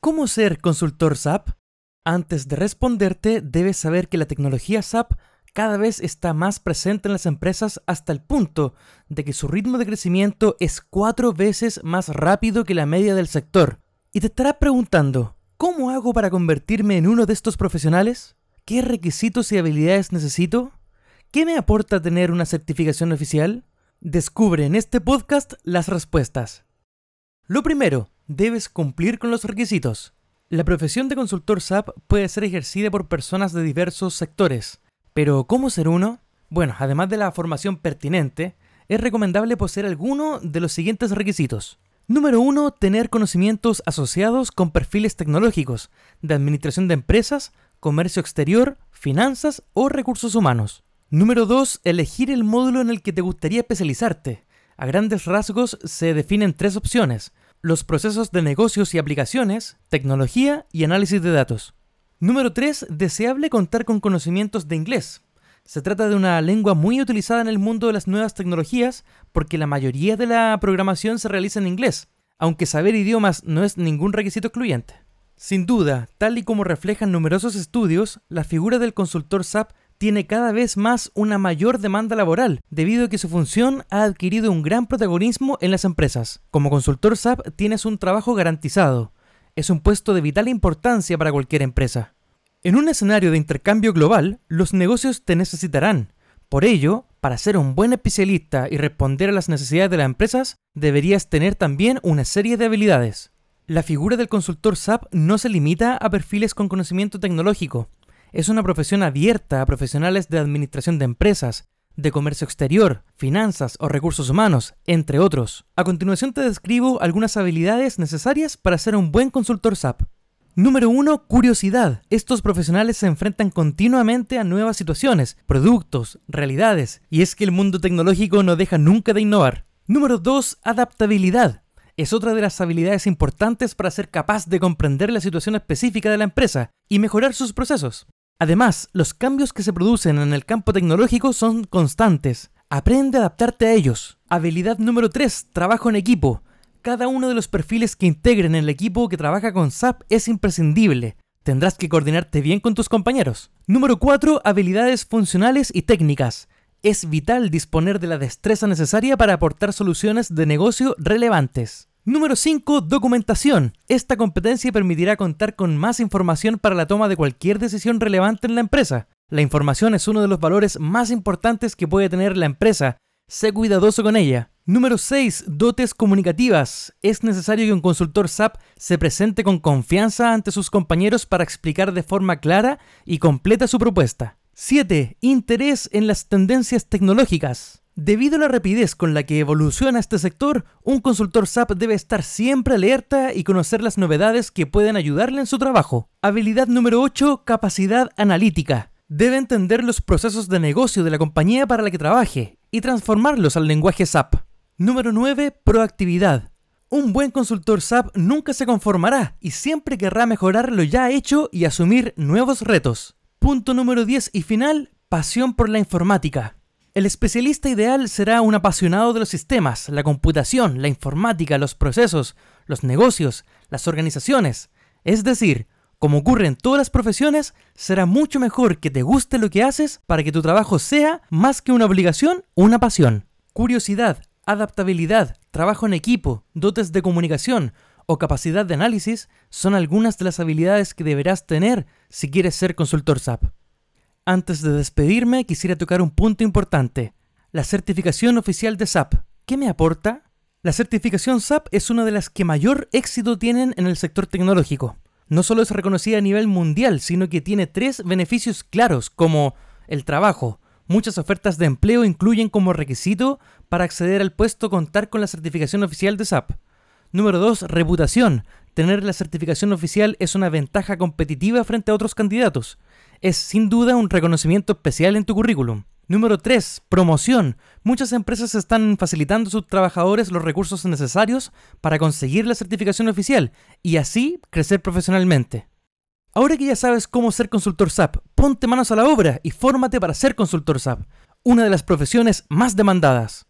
¿Cómo ser consultor SAP? Antes de responderte, debes saber que la tecnología SAP cada vez está más presente en las empresas hasta el punto de que su ritmo de crecimiento es cuatro veces más rápido que la media del sector. Y te estarás preguntando, ¿cómo hago para convertirme en uno de estos profesionales? ¿Qué requisitos y habilidades necesito? ¿Qué me aporta tener una certificación oficial? Descubre en este podcast las respuestas. Lo primero, debes cumplir con los requisitos. La profesión de consultor SAP puede ser ejercida por personas de diversos sectores, pero ¿cómo ser uno? Bueno, además de la formación pertinente, es recomendable poseer alguno de los siguientes requisitos. Número 1. Tener conocimientos asociados con perfiles tecnológicos, de administración de empresas, comercio exterior, finanzas o recursos humanos. Número 2. Elegir el módulo en el que te gustaría especializarte. A grandes rasgos se definen tres opciones. Los procesos de negocios y aplicaciones, tecnología y análisis de datos. Número 3. Deseable contar con conocimientos de inglés. Se trata de una lengua muy utilizada en el mundo de las nuevas tecnologías porque la mayoría de la programación se realiza en inglés, aunque saber idiomas no es ningún requisito excluyente. Sin duda, tal y como reflejan numerosos estudios, la figura del consultor SAP tiene cada vez más una mayor demanda laboral, debido a que su función ha adquirido un gran protagonismo en las empresas. Como consultor SAP tienes un trabajo garantizado, es un puesto de vital importancia para cualquier empresa. En un escenario de intercambio global, los negocios te necesitarán. Por ello, para ser un buen especialista y responder a las necesidades de las empresas, deberías tener también una serie de habilidades. La figura del consultor SAP no se limita a perfiles con conocimiento tecnológico. Es una profesión abierta a profesionales de administración de empresas, de comercio exterior, finanzas o recursos humanos, entre otros. A continuación te describo algunas habilidades necesarias para ser un buen consultor SAP. Número 1. Curiosidad. Estos profesionales se enfrentan continuamente a nuevas situaciones, productos, realidades, y es que el mundo tecnológico no deja nunca de innovar. Número 2. Adaptabilidad. Es otra de las habilidades importantes para ser capaz de comprender la situación específica de la empresa y mejorar sus procesos. Además, los cambios que se producen en el campo tecnológico son constantes. Aprende a adaptarte a ellos. Habilidad número 3. Trabajo en equipo. Cada uno de los perfiles que integren el equipo que trabaja con SAP es imprescindible. Tendrás que coordinarte bien con tus compañeros. Número 4. Habilidades funcionales y técnicas. Es vital disponer de la destreza necesaria para aportar soluciones de negocio relevantes. Número 5. Documentación. Esta competencia permitirá contar con más información para la toma de cualquier decisión relevante en la empresa. La información es uno de los valores más importantes que puede tener la empresa. Sé cuidadoso con ella. Número 6. Dotes comunicativas. Es necesario que un consultor SAP se presente con confianza ante sus compañeros para explicar de forma clara y completa su propuesta. 7. Interés en las tendencias tecnológicas. Debido a la rapidez con la que evoluciona este sector, un consultor SAP debe estar siempre alerta y conocer las novedades que pueden ayudarle en su trabajo. Habilidad número 8, capacidad analítica. Debe entender los procesos de negocio de la compañía para la que trabaje y transformarlos al lenguaje SAP. Número 9, proactividad. Un buen consultor SAP nunca se conformará y siempre querrá mejorar lo ya hecho y asumir nuevos retos. Punto número 10 y final, pasión por la informática. El especialista ideal será un apasionado de los sistemas, la computación, la informática, los procesos, los negocios, las organizaciones. Es decir, como ocurre en todas las profesiones, será mucho mejor que te guste lo que haces para que tu trabajo sea, más que una obligación, una pasión. Curiosidad, adaptabilidad, trabajo en equipo, dotes de comunicación o capacidad de análisis son algunas de las habilidades que deberás tener si quieres ser consultor SAP. Antes de despedirme, quisiera tocar un punto importante. La certificación oficial de SAP. ¿Qué me aporta? La certificación SAP es una de las que mayor éxito tienen en el sector tecnológico. No solo es reconocida a nivel mundial, sino que tiene tres beneficios claros, como el trabajo. Muchas ofertas de empleo incluyen como requisito para acceder al puesto contar con la certificación oficial de SAP. Número 2. Reputación. Tener la certificación oficial es una ventaja competitiva frente a otros candidatos es sin duda un reconocimiento especial en tu currículum. Número 3. Promoción. Muchas empresas están facilitando a sus trabajadores los recursos necesarios para conseguir la certificación oficial y así crecer profesionalmente. Ahora que ya sabes cómo ser consultor SAP, ponte manos a la obra y fórmate para ser consultor SAP, una de las profesiones más demandadas.